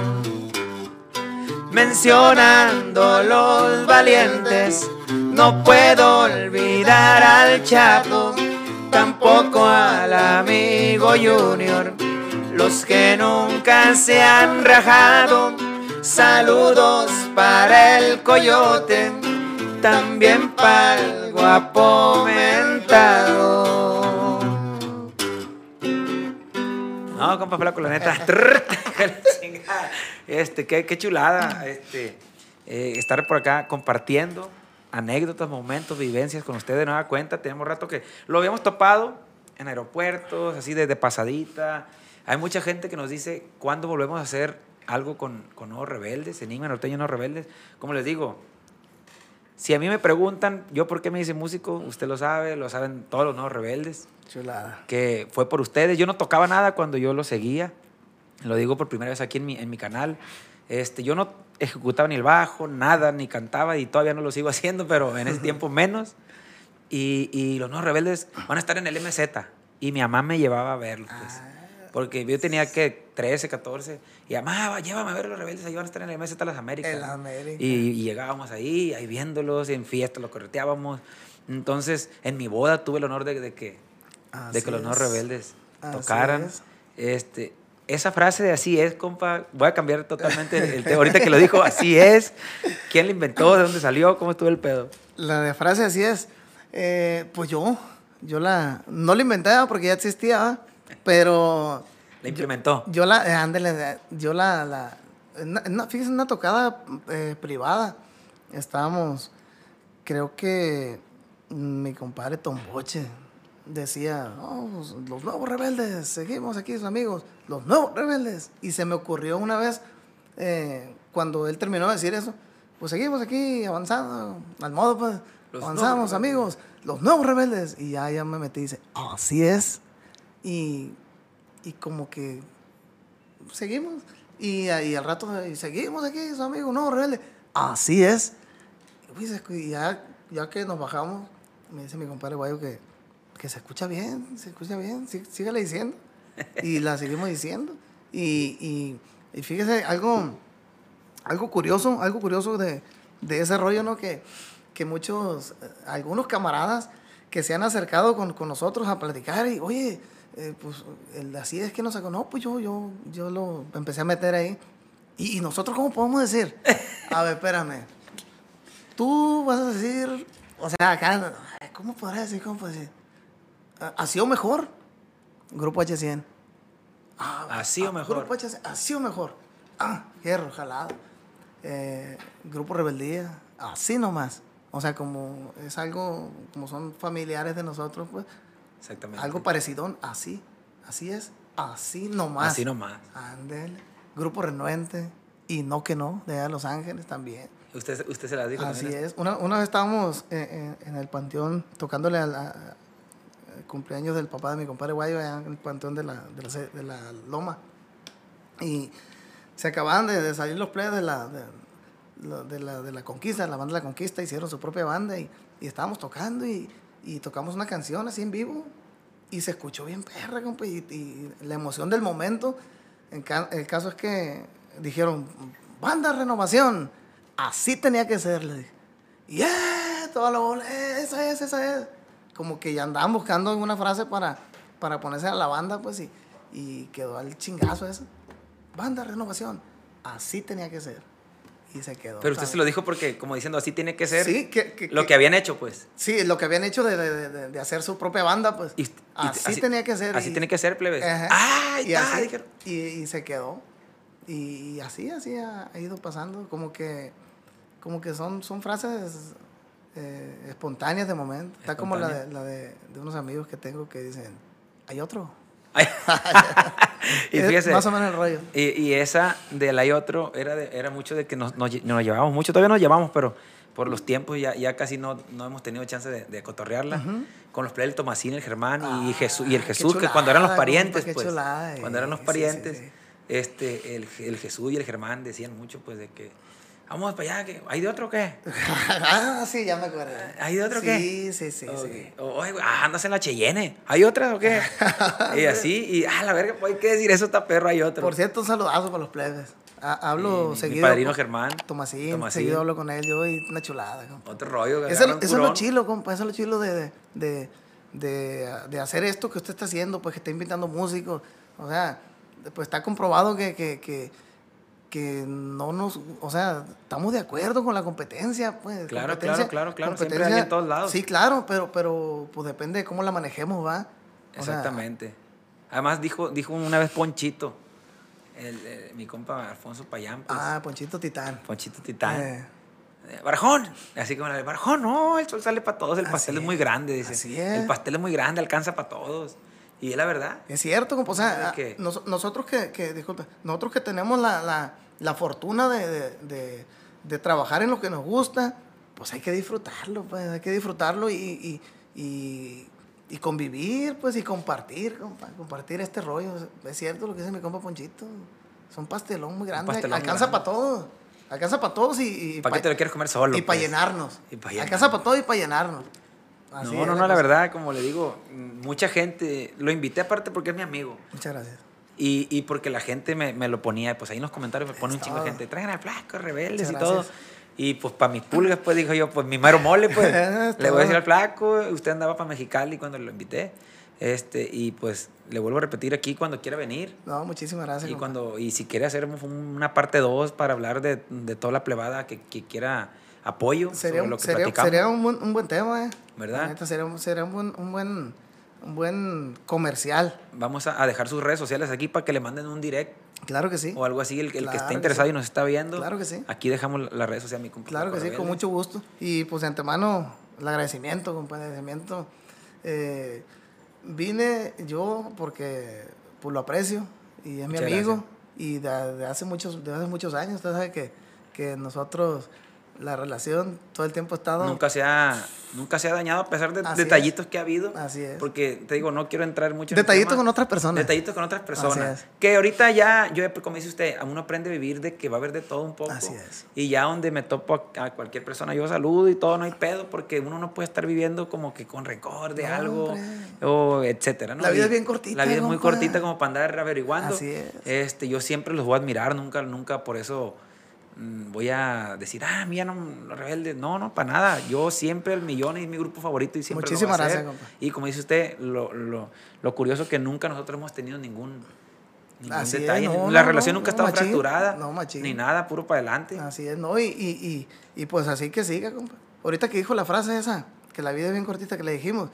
mencionando los valientes. No puedo olvidar al Chapo, tampoco al amigo Junior, los que nunca se han rajado. Saludos para el coyote, también para el guapo mentado. No, compa flaco, la neta. Este, qué, qué chulada. Este, eh, estar por acá compartiendo anécdotas, momentos, vivencias con ustedes de nueva cuenta. Tenemos rato que lo habíamos topado en aeropuertos, así de, de pasadita. Hay mucha gente que nos dice cuándo volvemos a hacer algo con, con Nuevos Rebeldes, Enigma Norteño Nuevos Rebeldes. Como les digo, si a mí me preguntan, yo por qué me hice músico, usted lo sabe, lo saben todos los Nuevos Rebeldes Chulada. que fue por ustedes. Yo no tocaba nada cuando yo lo seguía. Lo digo por primera vez aquí en mi, en mi canal. Este, yo no ejecutaba ni el bajo, nada, ni cantaba y todavía no lo sigo haciendo, pero en ese tiempo menos. Y, y los nuevos rebeldes van a estar en el MZ. Y mi mamá me llevaba a verlos, pues. Ah. Porque yo tenía que 13, 14. Y mamá, llévame a ver a los rebeldes, ahí van a estar en el MZ Las Américas. En las Américas. Y, y llegábamos ahí, ahí viéndolos, en fiestas, los correteábamos. Entonces, en mi boda tuve el honor de, de que, de que los es. rebeldes Así tocaran. es. Este, esa frase de así es, compa, voy a cambiar totalmente el, tema. Ahorita que lo dijo, así es. ¿Quién la inventó? ¿De dónde salió? ¿Cómo estuvo el pedo? La de frase así es. eh, pues yo, yo la, no la inventé porque ya existía, pero La implementó. yo la, eh, ándele, eh, yo la, la una- en una- tocada eh, privada, estábamos, creo que mi compadre Tomboche decía, "Oh, pues, los nuevos rebeldes, seguimos aquí, sus amigos, los nuevos rebeldes. Y se me ocurrió una vez, eh, cuando él terminó de decir eso, pues seguimos aquí avanzando, al modo, pues, Los avanzamos, amigos, los nuevos rebeldes. Y ya, ya me metí y dice, así es. Y, y como que seguimos. Y, y al rato, y seguimos aquí, sus amigos, no, rebelde. Así es. Y y ya, ya que nos bajamos, me dice mi compadre Guayo que, que se escucha bien, se escucha bien, sí, sígale diciendo. Y la seguimos diciendo. Y, y, y fíjese, algo, algo curioso, algo curioso de, de ese rollo, ¿no? Que, que muchos, eh, algunos camaradas que se han acercado con, con nosotros a platicar y, oye, eh, pues el, así es que nos sacó. No, pues yo, yo, yo lo empecé a meter ahí. Y, y nosotros, ¿cómo podemos decir? A ver, espérame. Tú vas a decir, o sea, acá, ¿cómo podrás decir? ¿Cómo puedo decir? Ah, ¿Así o mejor? Grupo H100. Ah, Así o ah, mejor. Grupo H100, así o mejor. Ah, hierro, jalado. Eh, grupo Rebeldía, así nomás. O sea, como es algo, como son familiares de nosotros, pues, Exactamente. algo parecido, así, así es, así nomás. Así nomás. Ándele. Grupo Renuente, y no que no, de allá de Los Ángeles también. Usted, usted se la dijo Así también. es. Una, una vez estábamos eh, en, en el panteón tocándole al al cumpleaños del papá de mi compadre Guayo allá en el panteón de la, de la, de la Loma. Y se acababan de, de salir los plebes de la, de, de la, de la Conquista, la banda de la Conquista, hicieron su propia banda y, y estábamos tocando y, y tocamos una canción así en vivo y se escuchó bien perra, compa, y, la emoción del momento. En el caso es que dijeron, banda renovación, así tenía que ser. Y ¡eh! Toda la bola, "Eh, esa es, esa es. Como que ya andaban buscando alguna frase para, para ponerse a la banda, pues, y, y quedó al chingazo eso. Banda renovación, así tenía que ser. Y se quedó. Pero usted se lo dijo porque, como diciendo, así tiene que ser Sí, que, que- lo que- que habían hecho, pues. Sí, lo que habían hecho de, de- de- de hacer su propia banda, pues. Y- y- así, tenía que ser. Así y- tiene que ser, plebes. Ajá. ¡Ah! y, así, y, se quedó. Y, así, así ha, ha ido pasando. Como que, como que son, son frases eh, espontáneas de momento. Está como la, la de unos amigos que tengo que dicen, ¿hay otro? Y Es fíjese. más o menos el rollo. Y, y esa del hay otro era, de- era mucho de que nos, nos, lle- nos llevábamos mucho. Todavía nos llevamos, pero por los tiempos ya, ya casi no, no hemos tenido chance de, de cotorrearla. Con los plebes, el Tomasín, el Germán y, Ah, Jesús, y el Jesús, que cuando eran los parientes, pues. chulada, eh. Cuando eran los Sí, sí, parientes, sí. este, el, el Jesús y el Germán decían mucho, pues, de que vamos para allá, que ¿hay de otro o qué? ah, sí, ya me acuerdo. ¿Hay de otro sí, qué? Sí, sí, sí. Oye, güey, ah, andas en la Cheyenne. ¿Hay otra o qué? y así, y ah, la verga, pues hay que decir eso, está perro, hay otro. Por cierto, un saludazo para los plebes. Ha- Hablo Y mi- mi seguido. padrino Germán, Tomasín, Tomasín. seguido hablo con él yo y una chulada, compa. Otro rollo. Eso, eso es lo chilo, compa, eso es lo chilo de, de, de, de- de hacer esto que usted está haciendo, pues que está invitando músicos. O sea, pues está comprobado que, que, que, que no nos, o sea, estamos de acuerdo con la competencia, pues. Claro, competencia- claro, claro, claro, siempre hay en todos lados. Sí, claro, pero, pero pues depende de cómo la manejemos, ¿va? O sea, Exactamente. Además dijo, dijo una vez Ponchito, el, eh, mi compa Alfonso Payán, pues, ah, Ponchito Titán. Ponchito Titán. Eh, Eh, Barajón, así como de Barajón, no, el sol sale para todos, el Así pastel es es, muy grande, dice. así es. El pastel es muy grande, alcanza para todos. Y es la verdad. Es cierto, compa, o sea, nos- nosotros que, que, disculpe, nosotros que tenemos la, la, la fortuna de, de, de- de trabajar en lo que nos gusta, pues hay que disfrutarlo, pues, hay que disfrutarlo y, y, y, y convivir, pues, y compartir, compa, compartir este rollo. Es cierto lo que dice mi compa Ponchito. Es un pastelón muy grande. pastelón Alcanza grande. para todos. Alcanza para todos y... ¿Para pa- qué te lo quieres comer solo? Y para pues? llenarnos. Pa' llenar. Alcanza para todo y para llenarnos. Así no, no, no, la cosa. verdad, como le digo, mucha gente, lo invité aparte porque es mi amigo. Muchas gracias. Y, y porque la gente me, me lo ponía, pues ahí en los comentarios me pone un chingo de gente, traigan al flaco, rebeldes Muchas y todo. Y pues para mis pulgas, pues dijo yo, pues mi mero mole, pues. Es le voy a decir al flaco, usted andaba para Mexicali cuando lo invité. Este, y pues le vuelvo a repetir aquí cuando quiera venir. No, muchísimas gracias. Y, compa. cuando, y si quiere hacer un- una parte 2 para hablar de, de toda la plebada que, que quiera apoyo Sería, sobre lo que sería, sería un, buen, un buen tema, ¿eh? ¿Verdad? Neta, sería, sería un, buen, un, buen, un buen comercial. Vamos a, a dejar sus redes sociales aquí para que le manden un direct Claro que sí. o algo así. El, el que esté que interesado sí. y nos está viendo. Claro que sí. Aquí dejamos la- las redes sociales, mi compa. Claro que sí, con mucho gusto. Y pues de antemano, el agradecimiento, compa, el agradecimiento. Eh, vine yo porque pues lo aprecio y es mi amigo. gracias. Y de, de hace muchos, de hace muchos años, usted sabe que, que nosotros, la relación todo el tiempo ha estado... Nunca se, ha, nunca se ha dañado a pesar de Así detallitos que ha habido. Así es. Porque te digo, no quiero entrar mucho en el tema. con otras personas. Detallitos con otras personas. Así es. Que ahorita ya, yo como dice usted, uno aprende a vivir de que va a haber de todo un poco. Así es. Y ya donde me topo a, cualquier persona, yo saludo y todo, no hay pedo, porque uno no puede estar viviendo como que con rencor de No, algo, hombre. o etcétera. ¿no? La vida Y es bien cortita, La vida es muy cortita como para andar averiguando. Así es. Este, yo siempre los voy a admirar, nunca, nunca por eso voy a decir, ah, mira, no, los rebeldes. No, no, para nada. Yo siempre el millón es mi grupo favorito y siempre lo Muchísimas voy a hacer. gracias, compa. Y como dice usted, lo, lo, lo curioso es que nunca nosotros hemos tenido ningún, ningún Así es, detalle. no, la no, relación nunca ha estado machín. fracturada. Machín. Ni nada, puro para adelante. Así es, ¿no? Y, y, y, y pues así que siga, compa. Ahorita que dijo la frase esa, que la vida es bien cortita, que le dijimos,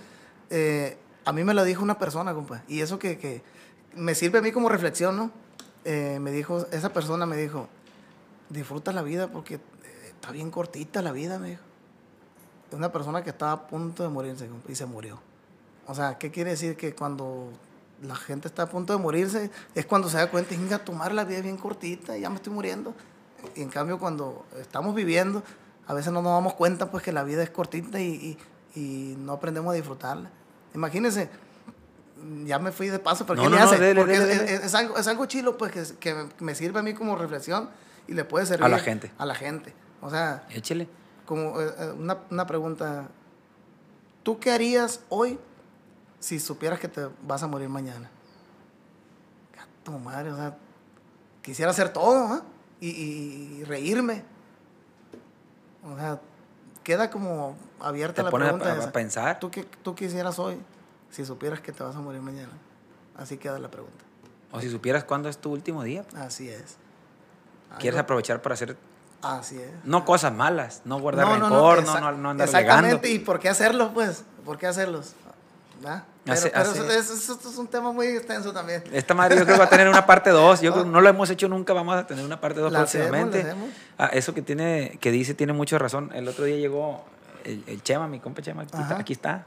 eh, a mí me lo dijo una persona, compa. Y eso que, que me sirve a mí como reflexión, ¿no? Eh, me dijo, esa persona me dijo, disfruta la vida porque eh, está bien cortita la vida, me dijo. Es una persona que estaba a punto de morirse y se murió. O sea, ¿qué quiere decir? Que cuando la gente está a punto de morirse es cuando se da cuenta, venga, tomar la vida es bien cortita, ya me estoy muriendo. Y en cambio, cuando estamos viviendo, a veces no nos damos cuenta pues que la vida es cortita y, y- y no aprendemos a disfrutarla. Imagínense, ya me fui de paso, pero No, ¿qué no, le no, hace? dele, Porque dele, es, dele. es- es algo, es algo chilo pues que, que me sirve a mí como reflexión y le puede servir A la gente. A la gente. O sea, Échele. como eh, eh, una, una pregunta. ¿Tú qué harías hoy si supieras que te vas a morir mañana? Tu madre, o sea, quisiera hacer todo, ¿ah? y, y- y reírme. O sea, queda como abierta Te la pone a, pregunta. a- a pensar. ¿Tú qué tú quisieras hoy si supieras que te vas a morir mañana? Así queda la pregunta. O si supieras cuándo es tu último día. Así es. Quieres Algo- aprovechar para hacer, Así es. no cosas malas, no guardar No, no, rencor, no, exa- no, no, andar Exactamente. ¿y por qué hacerlos, pues? ¿Por qué hacerlos? ¿Va? Pero, Hace- pero hace- eso, eso- eso- eso es un tema muy extenso también. Esta madre yo creo que va a tener una parte 2. Yo creo que no lo hemos hecho nunca, vamos a tener una parte 2 La hacemos, próximamente. hacemos. Ah, eso que tiene, que dice tiene mucha razón. El otro día llegó el, el Chema, mi compa Chema, aquí, está, Ajá. aquí está.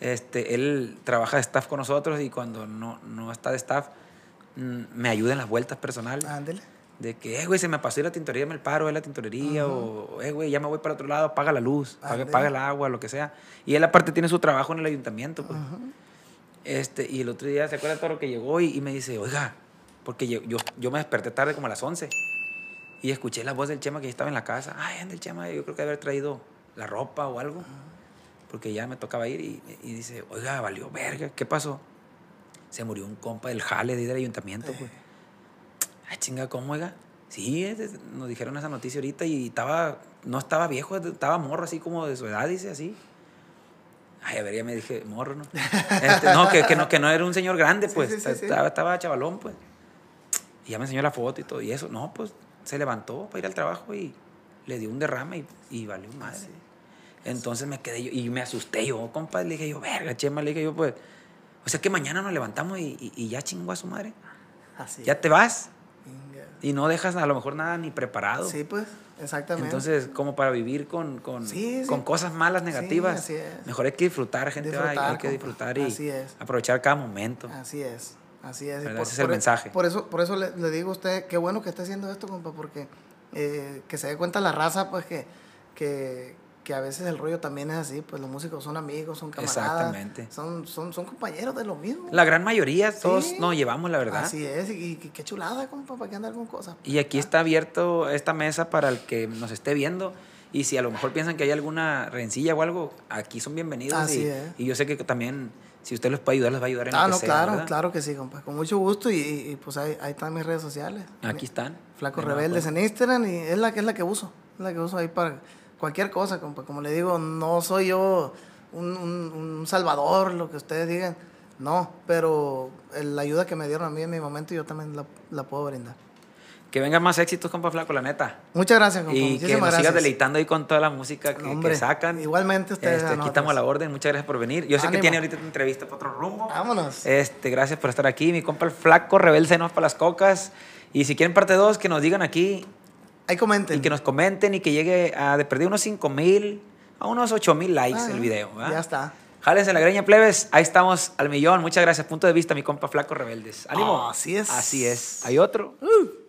Este, él trabaja de staff con nosotros y cuando no, no está de staff, mm, me ayuda en las vueltas personales. Ándele. De que, eh, güey, se me pasó ir a la tintorería, me el paro, es la tintorería, o, eh, güey, ya me voy para otro lado, apaga la luz, paga, paga el agua, lo que sea. Y él aparte tiene su trabajo en el ayuntamiento, pues. Este, y el otro día, ¿se acuerda de todo lo que llegó? Y, y me dice, oiga, porque yo, yo, yo me desperté tarde como a las 11. Y escuché la voz del Chema que ya estaba en la casa. Ay, anda el Chema, yo creo que haber traído la ropa o algo. Porque ya me tocaba ir y, y dice, oiga, valió verga, ¿qué pasó? Se murió un compa del jale de ir al ayuntamiento, pues. Ay, chinga, ¿cómo, oiga? Sí, es- es- nos dijeron esa noticia ahorita y estaba, no estaba viejo, estaba morro, así como de su edad, dice así. Ay, a ver, ya me dije, morro, ¿no? Este, no, que, que no, que no era un señor grande, pues. sí, sí, sí. Estaba, estaba chavalón, pues. Y ya me enseñó la foto y todo. Y eso, no, pues se levantó para ir al trabajo y le dio un derrame y, y valió madre. Entonces me quedé yo y me asusté yo, compa. Le dije yo, verga, chema, le dije yo, pues. O sea que mañana nos levantamos y, y- y ya chingó a su madre. Así. Ya te vas. Y no dejas a lo mejor nada ni preparado. Sí, pues, exactamente. Entonces, como para vivir con, con, Sí, sí. con cosas malas, negativas, así es. mejor hay que disfrutar, gente. ay, Disfrutar, hay que disfrutar y Así es. aprovechar cada momento. Así es, así es. ¿Verdad? Ese es el mensaje. Por eso, por eso le, le digo a usted, qué bueno que esté haciendo esto, compa, porque eh, que se dé cuenta la raza, pues, que, que, que a veces el rollo también es así, pues los músicos son amigos, son camaradas. Exactamente. Son, son, son compañeros de lo mismo. La gran mayoría, todos Sí. nos llevamos, la verdad. Así es, y, y qué chulada, compa, para qué andar con cosas. Y aquí está abierto esta mesa para el que nos esté viendo. Y si a lo mejor piensan que hay alguna rencilla o algo, aquí son bienvenidos. Así y, es. y yo sé que también, si usted les puede ayudar, les va a ayudar en lo Ah, que no, sea, claro, ¿verdad? claro que sí, compa. Con mucho gusto y, y, pues ahí, ahí están mis redes sociales. Aquí están. Flaco De nueva Rebeldes en Instagram y es la que es la que uso. Es la que uso ahí para cualquier cosa, compa. Como le digo, no soy yo un, un- un salvador, lo que ustedes digan. No, pero la ayuda que me dieron a mí en mi momento yo también la, la puedo brindar. Que vengan más éxitos, compa Flaco, la neta. Muchas gracias, compa. Y que nos sigas gracias. deleitando ahí con toda la música que, No, que hombre, sacan. igualmente ustedes Este, aquí estamos a la orden. Muchas gracias por venir. Yo sé que Ánimo. tiene ahorita una entrevista para otro rumbo. Vámonos. Este, gracias por estar aquí. Mi compa el Flaco, rebelde no para las cocas. Y si quieren parte 2, que nos digan aquí Ahí comenten. y que nos comenten y que llegue a de perder unos 5 mil a unos 8 mil likes Ah, el video. ¿verdad? Ya está. Jálense la greña, plebes. Ahí estamos al millón. Muchas gracias. Punto de vista, mi compa Flaco Rebeldes. ¡Ánimo! Oh, así es. Así es. ¿Hay otro? Uh.